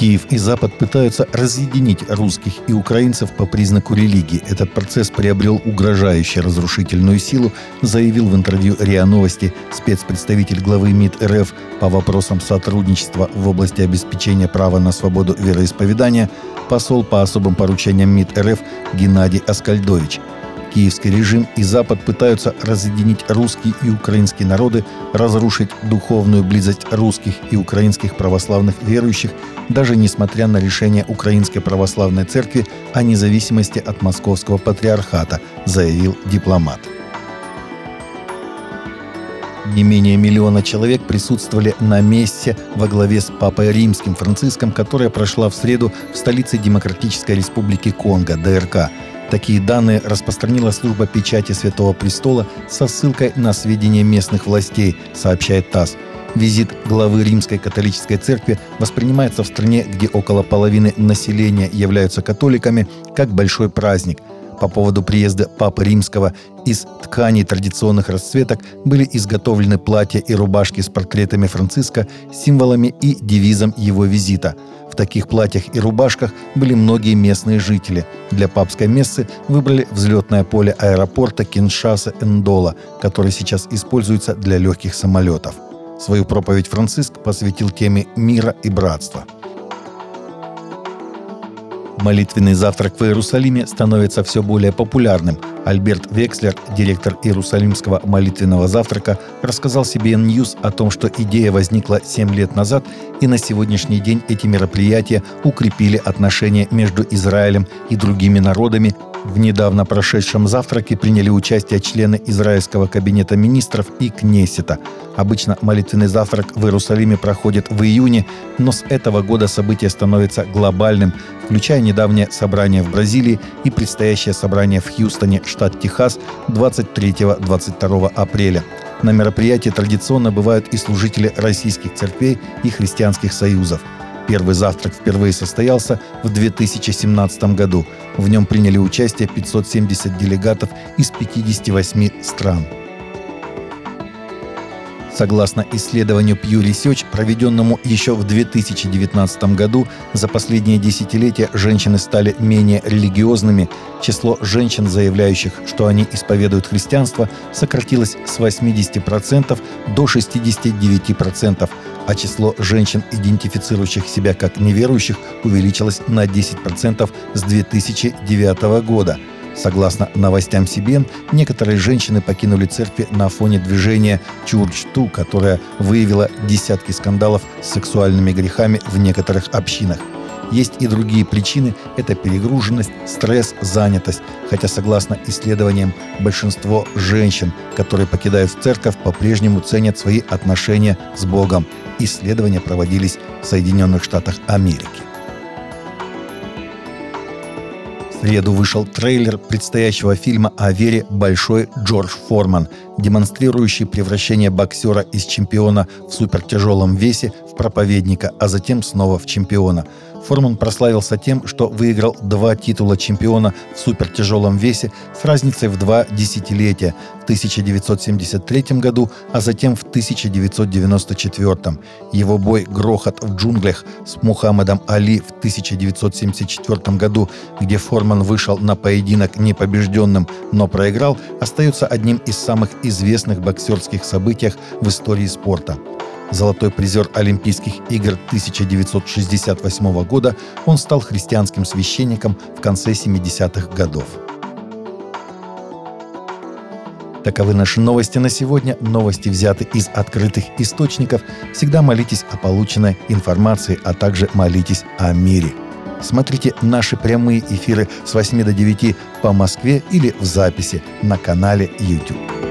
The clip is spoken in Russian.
Киев и Запад пытаются разъединить русских и украинцев по признаку религии. Этот процесс приобрел угрожающую разрушительную силу, заявил в интервью РИА Новости спецпредставитель главы МИД РФ по вопросам сотрудничества в области обеспечения права на свободу вероисповедания посол по особым поручениям МИД РФ Геннадий Аскальдович – Киевский режим и Запад пытаются разъединить русские и украинские народы, разрушить духовную близость русских и украинских православных верующих, даже несмотря на решение Украинской православной церкви о независимости от Московского патриархата, заявил дипломат. Не менее миллиона человек присутствовали на месте во главе с Папой Римским Франциском, которая прошла в среду в столице Демократической Республики Конго, ДРК. Такие данные распространила служба печати Святого Престола со ссылкой на сведения местных властей, сообщает ТАСС. Визит главы Римской католической церкви воспринимается в стране, где около половины населения являются католиками, как большой праздник. По поводу приезда Папы Римского из тканей традиционных расцветок были изготовлены платья и рубашки с портретами Франциска, символами и девизом его визита – в таких платьях и рубашках были многие местные жители. Для папской мессы выбрали взлетное поле аэропорта Киншаса-Эндола, который сейчас используется для легких самолетов. Свою проповедь Франциск посвятил теме мира и братства – Молитвенный завтрак в Иерусалиме становится все более популярным. Альберт Векслер, директор Иерусалимского молитвенного завтрака, рассказал CBN News о том, что идея возникла 7 лет назад, и на сегодняшний день эти мероприятия укрепили отношения между Израилем и другими народами в недавно прошедшем завтраке приняли участие члены израильского кабинета министров и Кнессета. Обычно молитвенный завтрак в Иерусалиме проходит в июне, но с этого года событие становится глобальным, включая недавнее собрание в Бразилии и предстоящее собрание в Хьюстоне, штат Техас, 23-22 апреля. На мероприятии традиционно бывают и служители российских церквей и христианских союзов – Первый завтрак впервые состоялся в 2017 году. В нем приняли участие 570 делегатов из 58 стран. Согласно исследованию Pew Research, проведенному еще в 2019 году, за последние десятилетия женщины стали менее религиозными. Число женщин, заявляющих, что они исповедуют христианство, сократилось с 80% до 69%, а число женщин, идентифицирующих себя как неверующих, увеличилось на 10% с 2009 года. Согласно новостям CBN, некоторые женщины покинули церкви на фоне движения Church Too, которое выявило десятки скандалов с сексуальными грехами в некоторых общинах. Есть и другие причины – это перегруженность, стресс, занятость. Хотя, согласно исследованиям, большинство женщин, которые покидают церковь, по-прежнему ценят свои отношения с Богом. Исследования проводились в Соединенных Штатах Америки. В среду вышел трейлер предстоящего фильма о вере «Большой Джордж Форман», демонстрирующий превращение боксера из чемпиона в супертяжелом весе в проповедника, а затем снова в чемпиона – Форман прославился тем, что выиграл два титула чемпиона в супертяжелом весе с разницей в два десятилетия в 1973 году, а затем в 1994. Его бой «Грохот в джунглях» с Мухаммедом Али в 1974 году, где Форман вышел на поединок непобежденным, но проиграл, остается одним из самых известных боксерских событий в истории спорта. Золотой призер Олимпийских игр 1968 года, он стал христианским священником в конце 70-х годов. Таковы наши новости на сегодня. Новости взяты из открытых источников. Всегда молитесь о полученной информации, а также молитесь о мире. Смотрите наши прямые эфиры с 8 до 9 по Москве или в записи на канале YouTube.